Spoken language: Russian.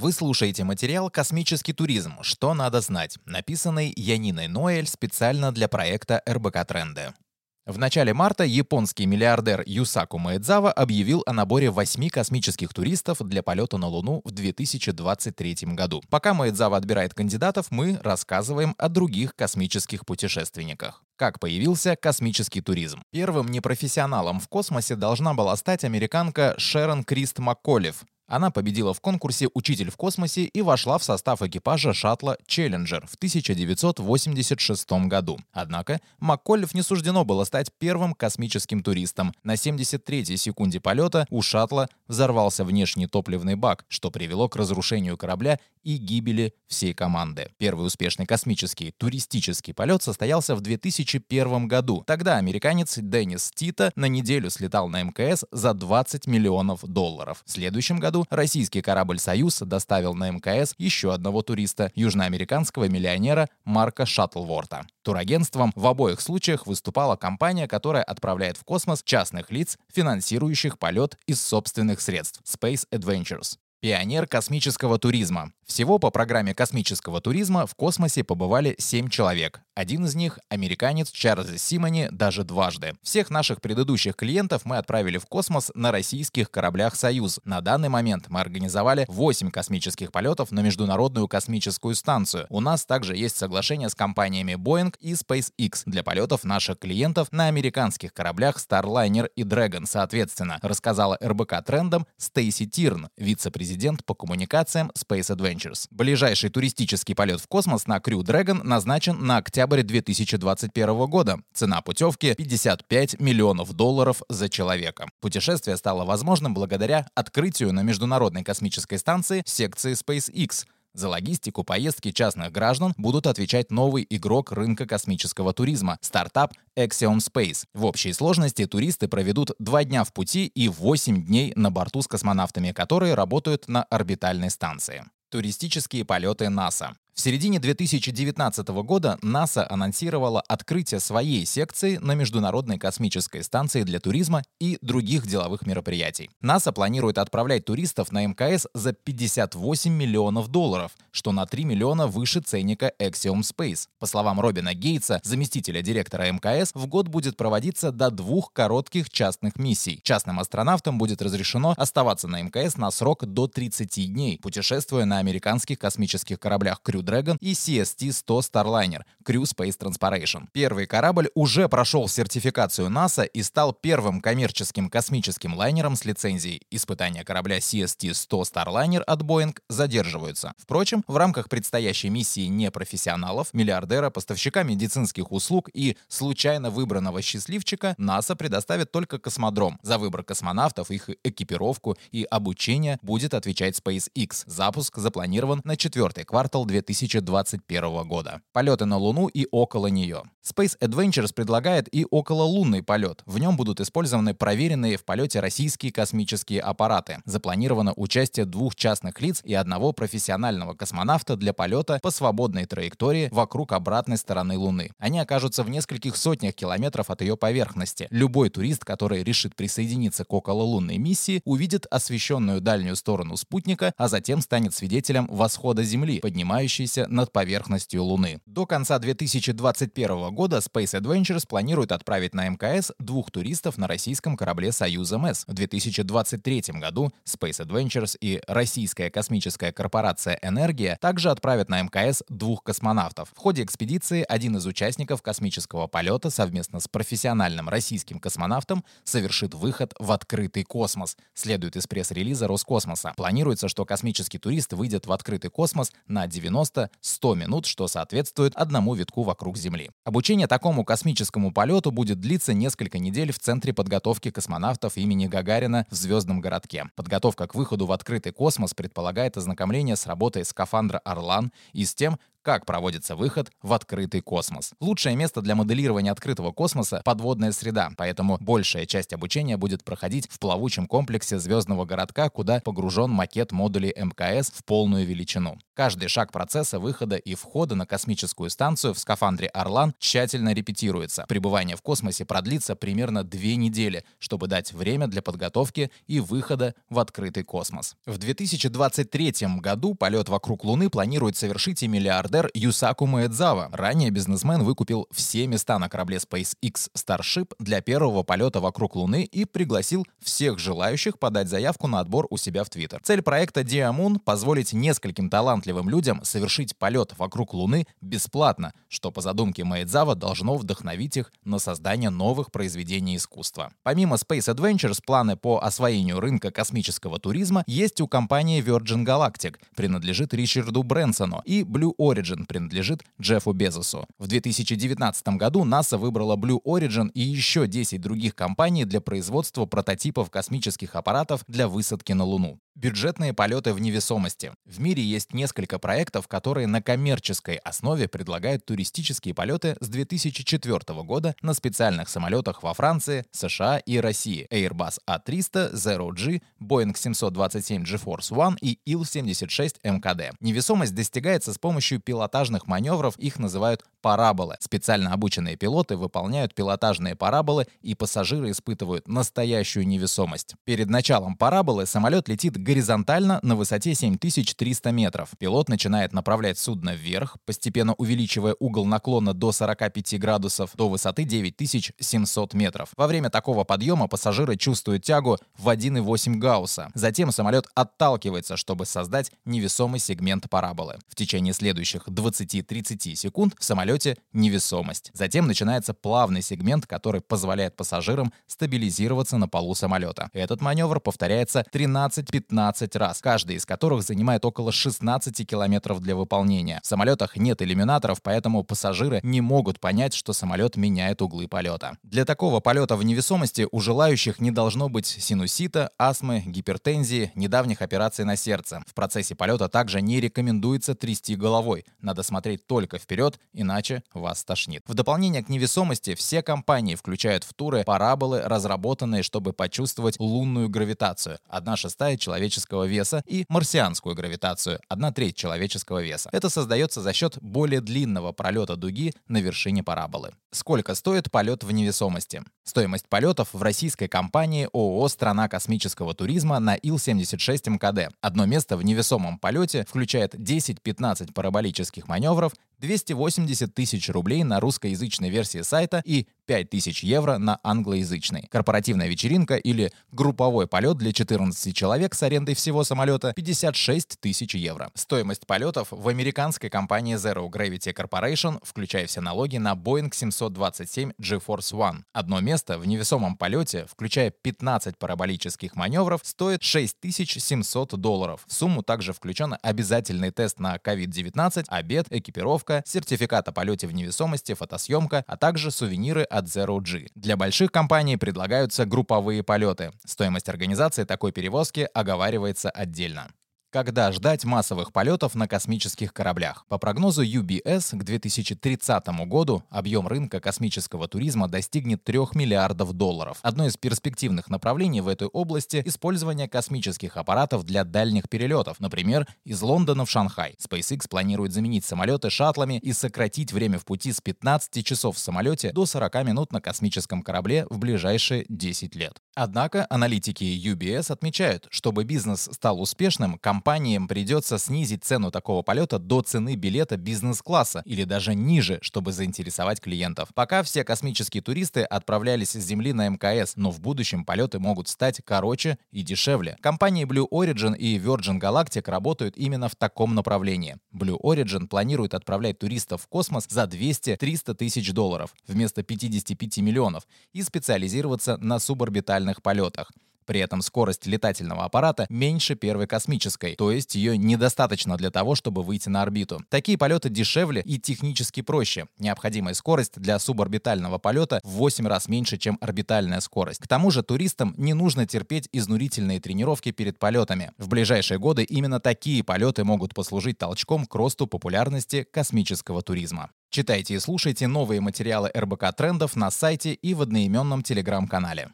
Вы слушаете материал «Космический туризм. Что надо знать», написанный Яниной Ноэль специально для проекта РБК Тренды. В начале марта японский миллиардер Юсаку Маэдзава объявил о наборе восьми космических туристов для полета на Луну в 2023 году. Пока Маэдзава отбирает кандидатов, мы рассказываем о других космических путешественниках. Как появился космический туризм? Первым непрофессионалом в космосе должна была стать американка Шерон Крист Макколев, она победила в конкурсе «Учитель в космосе» и вошла в состав экипажа шаттла «Челленджер» в 1986 году. Однако Макколлев не суждено было стать первым космическим туристом. На 73-й секунде полета у шаттла взорвался внешний топливный бак, что привело к разрушению корабля и гибели всей команды. Первый успешный космический туристический полет состоялся в 2001 году. Тогда американец Деннис Тита на неделю слетал на МКС за 20 миллионов долларов. В следующем году году российский корабль «Союз» доставил на МКС еще одного туриста, южноамериканского миллионера Марка Шаттлворта. Турагентством в обоих случаях выступала компания, которая отправляет в космос частных лиц, финансирующих полет из собственных средств — Space Adventures. Пионер космического туризма. Всего по программе космического туризма в космосе побывали 7 человек. Один из них — американец Чарльз Симони даже дважды. Всех наших предыдущих клиентов мы отправили в космос на российских кораблях «Союз». На данный момент мы организовали 8 космических полетов на Международную космическую станцию. У нас также есть соглашение с компаниями Boeing и SpaceX для полетов наших клиентов на американских кораблях Starliner и Dragon, соответственно, рассказала РБК Трендом Стейси Тирн, вице-президент по коммуникациям Space Adventures. Ближайший туристический полет в космос на Crew Dragon назначен на октябрь октябрь 2021 года. Цена путевки 55 миллионов долларов за человека. Путешествие стало возможным благодаря открытию на Международной космической станции секции SpaceX — за логистику поездки частных граждан будут отвечать новый игрок рынка космического туризма – стартап Axiom Space. В общей сложности туристы проведут два дня в пути и 8 дней на борту с космонавтами, которые работают на орбитальной станции. Туристические полеты НАСА. В середине 2019 года НАСА анонсировала открытие своей секции на Международной космической станции для туризма и других деловых мероприятий. НАСА планирует отправлять туристов на МКС за 58 миллионов долларов, что на 3 миллиона выше ценника Axiom Space. По словам Робина Гейтса, заместителя директора МКС, в год будет проводиться до двух коротких частных миссий. Частным астронавтам будет разрешено оставаться на МКС на срок до 30 дней, путешествуя на американских космических кораблях Crew Dragon и CST-100 Starliner Crew Space Transportation. Первый корабль уже прошел сертификацию НАСА и стал первым коммерческим космическим лайнером с лицензией. Испытания корабля CST-100 Starliner от Boeing задерживаются. Впрочем, в рамках предстоящей миссии непрофессионалов, миллиардера, поставщика медицинских услуг и случайно выбранного счастливчика НАСА предоставит только космодром. За выбор космонавтов, их экипировку и обучение будет отвечать SpaceX. Запуск запланирован на четвертый квартал 2020 2021 года. Полеты на Луну и около нее. Space Adventures предлагает и окололунный полет. В нем будут использованы проверенные в полете российские космические аппараты. Запланировано участие двух частных лиц и одного профессионального космонавта для полета по свободной траектории вокруг обратной стороны Луны. Они окажутся в нескольких сотнях километров от ее поверхности. Любой турист, который решит присоединиться к окололунной миссии, увидит освещенную дальнюю сторону спутника, а затем станет свидетелем восхода Земли, поднимающей находящейся над поверхностью Луны. До конца 2021 года Space Adventures планирует отправить на МКС двух туристов на российском корабле «Союз МС». В 2023 году Space Adventures и российская космическая корпорация «Энергия» также отправят на МКС двух космонавтов. В ходе экспедиции один из участников космического полета совместно с профессиональным российским космонавтом совершит выход в открытый космос, следует из пресс-релиза Роскосмоса. Планируется, что космический турист выйдет в открытый космос на 90 90-100 минут, что соответствует одному витку вокруг Земли. Обучение такому космическому полету будет длиться несколько недель в Центре подготовки космонавтов имени Гагарина в Звездном городке. Подготовка к выходу в открытый космос предполагает ознакомление с работой скафандра «Орлан» и с тем, как проводится выход в открытый космос. Лучшее место для моделирования открытого космоса — подводная среда, поэтому большая часть обучения будет проходить в плавучем комплексе звездного городка, куда погружен макет модулей МКС в полную величину. Каждый шаг процесса выхода и входа на космическую станцию в скафандре «Орлан» тщательно репетируется. Пребывание в космосе продлится примерно две недели, чтобы дать время для подготовки и выхода в открытый космос. В 2023 году полет вокруг Луны планирует совершить и миллиардер Юсаку Маэдзава. Ранее бизнесмен выкупил все места на корабле SpaceX Starship для первого полета вокруг Луны и пригласил всех желающих подать заявку на отбор у себя в Твиттер. Цель проекта Diamoon — позволить нескольким талантливым людям совершить полет вокруг Луны бесплатно, что по задумке Маэдзава должно вдохновить их на создание новых произведений искусства. Помимо Space Adventures, планы по освоению рынка космического туризма есть у компании Virgin Galactic, принадлежит Ричарду Брэнсону, и Blue Origin принадлежит Джеффу Безосу. В 2019 году НАСА выбрала Blue Origin и еще 10 других компаний для производства прототипов космических аппаратов для высадки на Луну. Бюджетные полеты в невесомости. В мире есть несколько проектов, которые на коммерческой основе предлагают туристические полеты с 2004 года на специальных самолетах во Франции, США и России Airbus A300, Zero G, Boeing 727 GeForce One и Ил-76 МКД. Невесомость достигается с помощью пилотажных маневров, их называют параболы. Специально обученные пилоты выполняют пилотажные параболы, и пассажиры испытывают настоящую невесомость. Перед началом параболы самолет летит горизонтально на высоте 7300 метров. Пилот начинает направлять судно вверх, постепенно увеличивая угол наклона до 45 градусов до высоты 9700 метров. Во время такого подъема пассажиры чувствуют тягу в 1,8 Гаусса. Затем самолет отталкивается, чтобы создать невесомый сегмент параболы. В течение следующих 20-30 секунд в самолете невесомость. Затем начинается плавный сегмент, который позволяет пассажирам стабилизироваться на полу самолета. Этот маневр повторяется 13-15 15 раз, каждый из которых занимает около 16 километров для выполнения. В самолетах нет иллюминаторов, поэтому пассажиры не могут понять, что самолет меняет углы полета. Для такого полета в невесомости у желающих не должно быть синусита, астмы, гипертензии, недавних операций на сердце. В процессе полета также не рекомендуется трясти головой. Надо смотреть только вперед, иначе вас тошнит. В дополнение к невесомости все компании включают в туры параболы, разработанные, чтобы почувствовать лунную гравитацию. Одна шестая человека человеческого веса и марсианскую гравитацию, одна треть человеческого веса. Это создается за счет более длинного пролета дуги на вершине параболы. Сколько стоит полет в невесомости? Стоимость полетов в российской компании ООО «Страна космического туризма» на Ил-76 МКД. Одно место в невесомом полете включает 10-15 параболических маневров, 280 тысяч рублей на русскоязычной версии сайта и 5000 евро на англоязычной. Корпоративная вечеринка или групповой полет для 14 человек с арендой всего самолета 56 тысяч евро. Стоимость полетов в американской компании Zero Gravity Corporation, включая все налоги на Boeing 727 GeForce One. Одно место в невесомом полете, включая 15 параболических маневров, стоит 6700 долларов. В сумму также включен обязательный тест на COVID-19, обед, экипировка, сертификат о полете в невесомости, фотосъемка, а также сувениры от Zero G. Для больших компаний предлагаются групповые полеты. Стоимость организации такой перевозки оговаривается отдельно. Когда ждать массовых полетов на космических кораблях? По прогнозу UBS, к 2030 году объем рынка космического туризма достигнет 3 миллиардов долларов. Одно из перспективных направлений в этой области — использование космических аппаратов для дальних перелетов, например, из Лондона в Шанхай. SpaceX планирует заменить самолеты шаттлами и сократить время в пути с 15 часов в самолете до 40 минут на космическом корабле в ближайшие 10 лет. Однако аналитики UBS отмечают, чтобы бизнес стал успешным, компания компаниям придется снизить цену такого полета до цены билета бизнес-класса или даже ниже, чтобы заинтересовать клиентов. Пока все космические туристы отправлялись с Земли на МКС, но в будущем полеты могут стать короче и дешевле. Компании Blue Origin и Virgin Galactic работают именно в таком направлении. Blue Origin планирует отправлять туристов в космос за 200-300 тысяч долларов вместо 55 миллионов и специализироваться на суборбитальных полетах. При этом скорость летательного аппарата меньше первой космической, то есть ее недостаточно для того, чтобы выйти на орбиту. Такие полеты дешевле и технически проще. Необходимая скорость для суборбитального полета в 8 раз меньше, чем орбитальная скорость. К тому же туристам не нужно терпеть изнурительные тренировки перед полетами. В ближайшие годы именно такие полеты могут послужить толчком к росту популярности космического туризма. Читайте и слушайте новые материалы РБК Трендов на сайте и в одноименном телеграм-канале.